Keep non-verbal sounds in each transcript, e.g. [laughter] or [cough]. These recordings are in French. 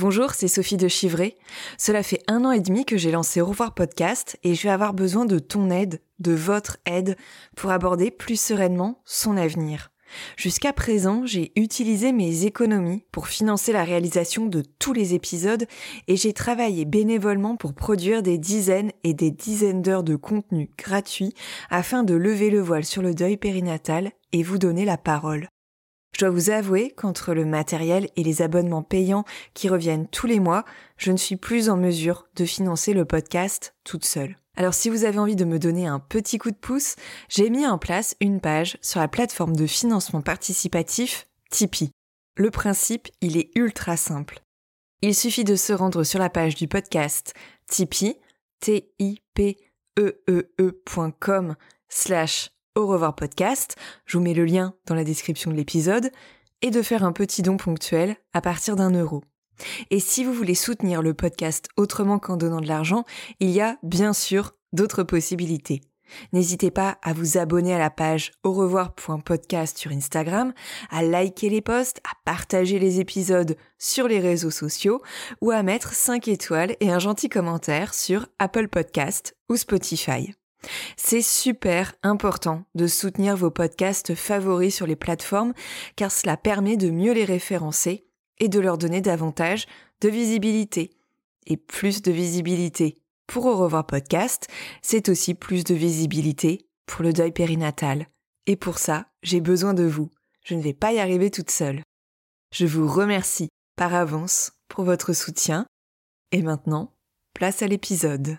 Bonjour, c'est Sophie de Chivray. Cela fait un an et demi que j'ai lancé Au revoir podcast et je vais avoir besoin de ton aide, de votre aide, pour aborder plus sereinement son avenir. Jusqu'à présent, j'ai utilisé mes économies pour financer la réalisation de tous les épisodes et j'ai travaillé bénévolement pour produire des dizaines et des dizaines d'heures de contenu gratuit afin de lever le voile sur le deuil périnatal et vous donner la parole. Je dois vous avouer qu'entre le matériel et les abonnements payants qui reviennent tous les mois, je ne suis plus en mesure de financer le podcast toute seule. Alors si vous avez envie de me donner un petit coup de pouce, j'ai mis en place une page sur la plateforme de financement participatif Tipeee. Le principe, il est ultra simple. Il suffit de se rendre sur la page du podcast Tipeee, t au revoir podcast, je vous mets le lien dans la description de l'épisode, et de faire un petit don ponctuel à partir d'un euro. Et si vous voulez soutenir le podcast autrement qu'en donnant de l'argent, il y a bien sûr d'autres possibilités. N'hésitez pas à vous abonner à la page au revoir.podcast sur Instagram, à liker les posts, à partager les épisodes sur les réseaux sociaux ou à mettre 5 étoiles et un gentil commentaire sur Apple Podcast ou Spotify. C'est super important de soutenir vos podcasts favoris sur les plateformes car cela permet de mieux les référencer et de leur donner davantage de visibilité. Et plus de visibilité pour Au revoir podcast, c'est aussi plus de visibilité pour le deuil périnatal. Et pour ça, j'ai besoin de vous. Je ne vais pas y arriver toute seule. Je vous remercie par avance pour votre soutien. Et maintenant, place à l'épisode.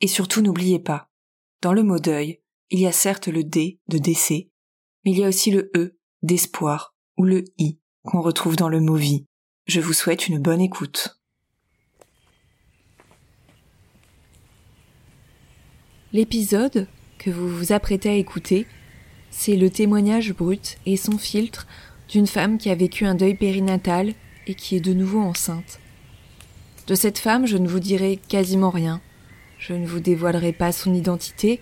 Et surtout n'oubliez pas, dans le mot deuil, il y a certes le D de décès, mais il y a aussi le E d'espoir ou le I qu'on retrouve dans le mot vie. Je vous souhaite une bonne écoute. L'épisode que vous vous apprêtez à écouter, c'est le témoignage brut et sans filtre d'une femme qui a vécu un deuil périnatal et qui est de nouveau enceinte. De cette femme, je ne vous dirai quasiment rien. Je ne vous dévoilerai pas son identité,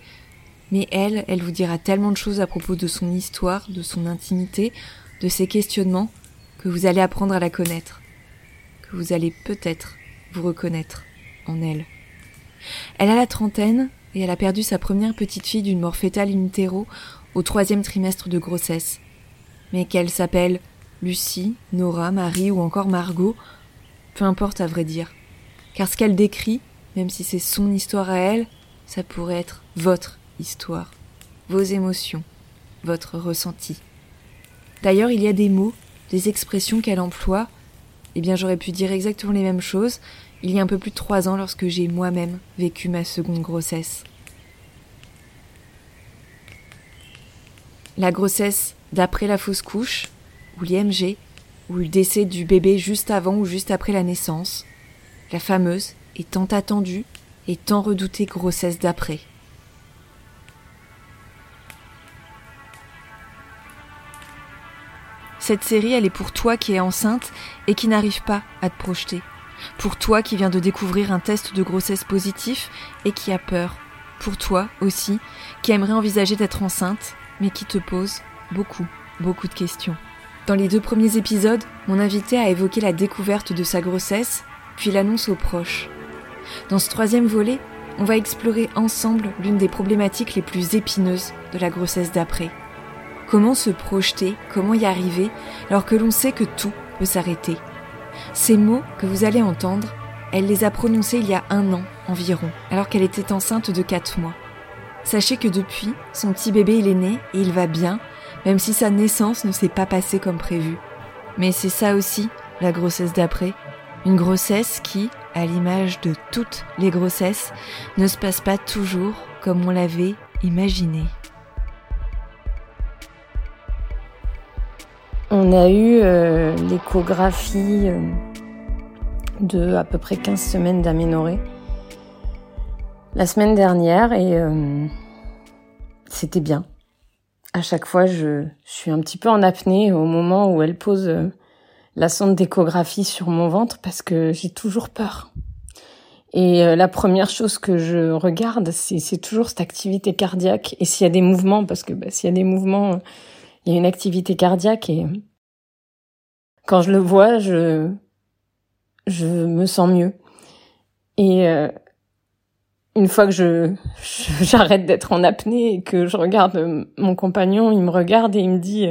mais elle, elle vous dira tellement de choses à propos de son histoire, de son intimité, de ses questionnements, que vous allez apprendre à la connaître, que vous allez peut-être vous reconnaître en elle. Elle a la trentaine et elle a perdu sa première petite fille d'une mort fétale in au troisième trimestre de grossesse. Mais qu'elle s'appelle Lucie, Nora, Marie ou encore Margot, peu importe à vrai dire. Car ce qu'elle décrit, même si c'est son histoire à elle, ça pourrait être votre histoire, vos émotions, votre ressenti. D'ailleurs, il y a des mots des expressions qu'elle emploie, eh bien j'aurais pu dire exactement les mêmes choses il y a un peu plus de trois ans lorsque j'ai moi-même vécu ma seconde grossesse. La grossesse d'après la fausse couche, ou l'IMG, ou le décès du bébé juste avant ou juste après la naissance, la fameuse et tant attendue et tant redoutée grossesse d'après. Cette série, elle est pour toi qui es enceinte et qui n'arrive pas à te projeter. Pour toi qui viens de découvrir un test de grossesse positif et qui a peur. Pour toi aussi, qui aimerait envisager d'être enceinte, mais qui te pose beaucoup, beaucoup de questions. Dans les deux premiers épisodes, mon invité a évoqué la découverte de sa grossesse, puis l'annonce aux proches. Dans ce troisième volet, on va explorer ensemble l'une des problématiques les plus épineuses de la grossesse d'après, Comment se projeter, comment y arriver, alors que l'on sait que tout peut s'arrêter Ces mots que vous allez entendre, elle les a prononcés il y a un an environ, alors qu'elle était enceinte de 4 mois. Sachez que depuis, son petit bébé il est né et il va bien, même si sa naissance ne s'est pas passée comme prévu. Mais c'est ça aussi, la grossesse d'après. Une grossesse qui, à l'image de toutes les grossesses, ne se passe pas toujours comme on l'avait imaginé. On a eu euh, l'échographie euh, de à peu près 15 semaines d'aménorrhée la semaine dernière et euh, c'était bien. À chaque fois, je, suis un petit peu en apnée au moment où elle pose la sonde d'échographie sur mon ventre parce que j'ai toujours peur. Et la première chose que je regarde, c'est toujours cette activité cardiaque et s'il y a des mouvements, parce que bah, s'il y a des mouvements, il y a une activité cardiaque et quand je le vois, je je me sens mieux. Et euh, une fois que je [laughs] j'arrête d'être en apnée et que je regarde mon compagnon, il me regarde et il me dit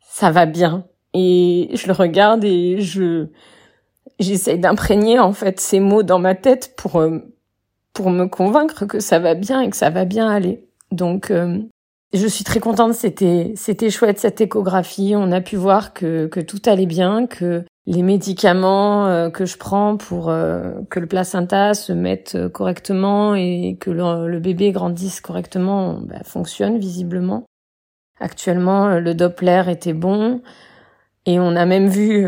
ça va bien. Et je le regarde et je j'essaye d'imprégner en fait ces mots dans ma tête pour euh, pour me convaincre que ça va bien et que ça va bien aller. Donc euh, je suis très contente, c'était c'était chouette cette échographie. On a pu voir que que tout allait bien, que les médicaments euh, que je prends pour que le placenta se mette correctement et que le, bébé grandisse correctement bah, fonctionnent visiblement. Actuellement, le Doppler était bon et on a même vu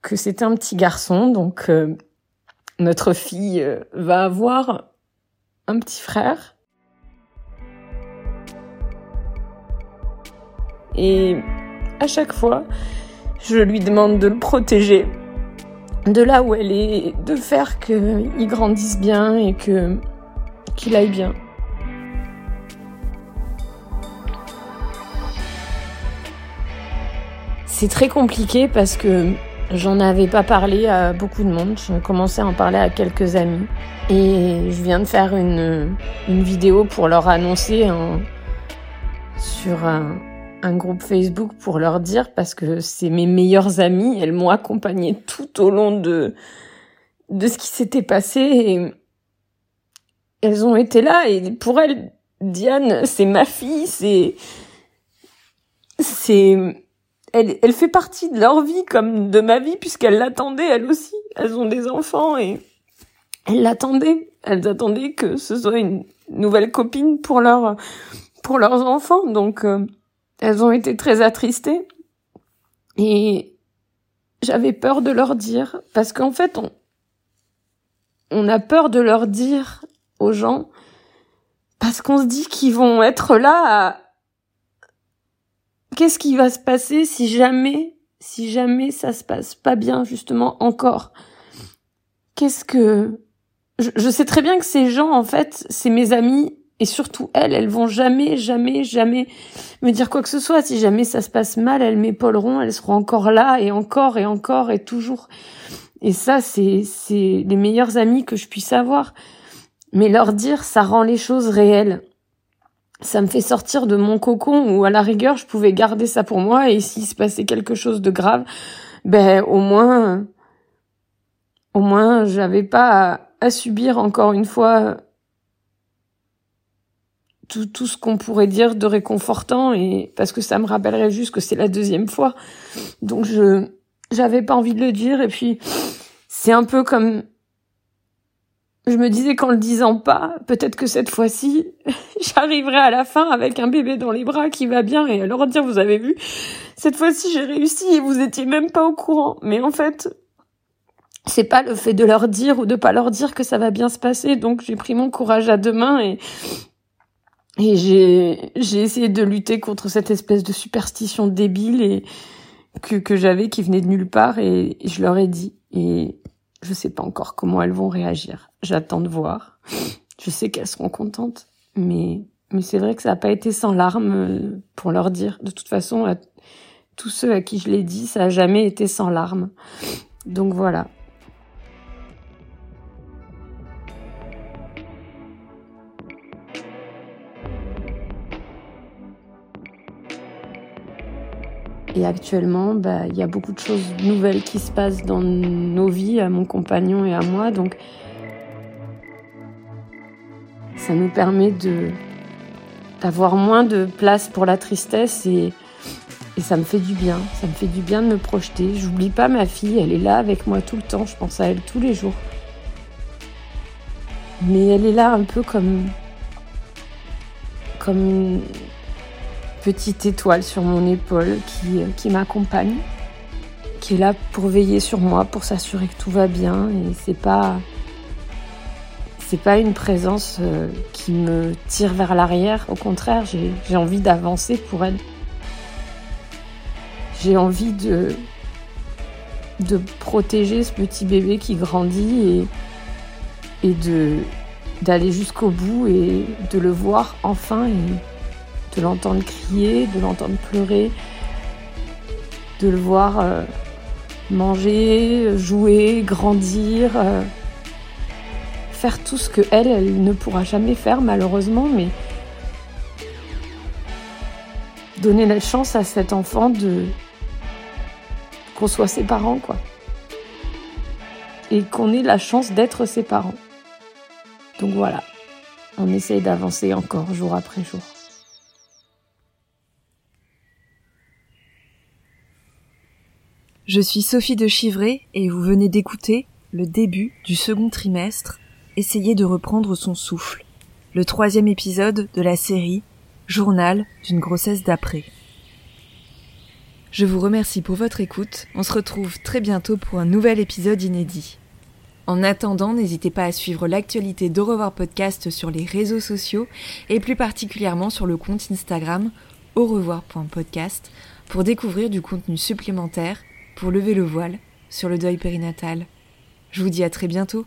que c'était un petit garçon, donc notre fille va avoir un petit frère Et à chaque fois, je lui demande de le protéger de là où elle est, de faire qu'il grandisse bien et que qu'il aille bien. C'est très compliqué parce que j'en avais pas parlé à beaucoup de monde. Je commençais à en parler à quelques amis. Et je viens de faire une, vidéo pour leur annoncer sur un, un groupe Facebook pour leur dire parce que c'est mes meilleures amies, elles m'ont accompagnée tout au long de de ce qui s'était passé et elles ont été là et pour elles Diane, c'est ma fille, c'est c'est elle, elle fait partie de leur vie comme de ma vie puisqu'elles l'attendaient elles aussi. Elles ont des enfants et elles l'attendaient. Elles attendaient que ce soit une nouvelle copine pour leur pour leurs enfants. Donc euh, elles ont été très attristées. Et j'avais peur de leur dire, parce qu'en fait, on, on a peur de leur dire aux gens, parce qu'on se dit qu'ils vont être là. Qu'est-ce qui va se passer si jamais, si jamais ça se passe pas bien, justement, encore? Qu'est-ce que, je, sais très bien que ces gens, en fait, c'est mes amis, et surtout elles, elles vont jamais, jamais, jamais me dire quoi que ce soit. Si jamais ça se passe mal, elles m'épauleront, elles seront encore là et encore et encore et toujours. Et ça, c'est, c'est les meilleurs amis que je puisse avoir. Mais leur dire, ça rend les choses réelles. Ça me fait sortir de mon cocon où à la rigueur, je pouvais garder ça pour moi et s'il se passait quelque chose de grave, ben, au moins, au moins, j'avais pas à, subir encore une fois tout, tout ce qu'on pourrait dire de réconfortant et parce que ça me rappellerait juste que c'est la deuxième fois. Donc je j'avais pas envie de le dire et puis c'est un peu comme je me disais qu'en le disant pas, peut-être que cette fois-ci, [laughs] j'arriverai à la fin avec un bébé dans les bras qui va bien et alors dire vous avez vu, cette fois-ci j'ai réussi et vous étiez même pas au courant. Mais en fait, c'est pas le fait de leur dire ou de pas leur dire que ça va bien se passer. Donc j'ai pris mon courage à deux mains et et j'ai, j'ai essayé de lutter contre cette espèce de superstition débile et que, que j'avais qui venait de nulle part et je leur ai dit. Et je sais pas encore comment elles vont réagir. J'attends de voir. Je sais qu'elles seront contentes, mais, mais c'est vrai que ça n'a pas été sans larmes euh, pour leur dire. De toute façon, à tous ceux à qui je l'ai dit, ça a jamais été sans larmes. Donc voilà. Et actuellement, bah, il y a beaucoup de choses nouvelles qui se passent dans nos vies, à mon compagnon et à moi. Donc, ça nous permet d'avoir moins de place pour la tristesse et, et ça me fait du bien. Ça me fait du bien de me projeter. J'oublie pas ma fille, elle est là avec moi tout le temps. Je pense à elle tous les jours. Mais elle est là un peu comme comme petite étoile sur mon épaule qui, euh, qui m'accompagne, qui est là pour veiller sur moi, pour s'assurer que tout va bien. Et c'est pas c'est pas une présence euh, qui me tire vers l'arrière. Au contraire, j'ai envie d'avancer pour elle. J'ai envie de, de protéger ce petit bébé qui grandit et, et de d'aller jusqu'au bout et de le voir enfin de l'entendre crier, de l'entendre pleurer, de le voir euh, manger, jouer, grandir, euh, faire tout ce que elle, elle ne pourra jamais faire malheureusement, mais donner la chance à cet enfant de qu'on soit ses parents, quoi. Et qu'on ait la chance d'être ses parents. Donc voilà, on essaye d'avancer encore jour après jour. Je suis Sophie de Chivray et vous venez d'écouter le début du second trimestre, Essayez de reprendre son souffle, le troisième épisode de la série Journal d'une grossesse d'après. Je vous remercie pour votre écoute. On se retrouve très bientôt pour un nouvel épisode inédit. En attendant, n'hésitez pas à suivre l'actualité d'Au revoir podcast sur les réseaux sociaux et plus particulièrement sur le compte Instagram au revoir.podcast pour découvrir du contenu supplémentaire pour lever le voile sur le deuil périnatal. Je vous dis à très bientôt.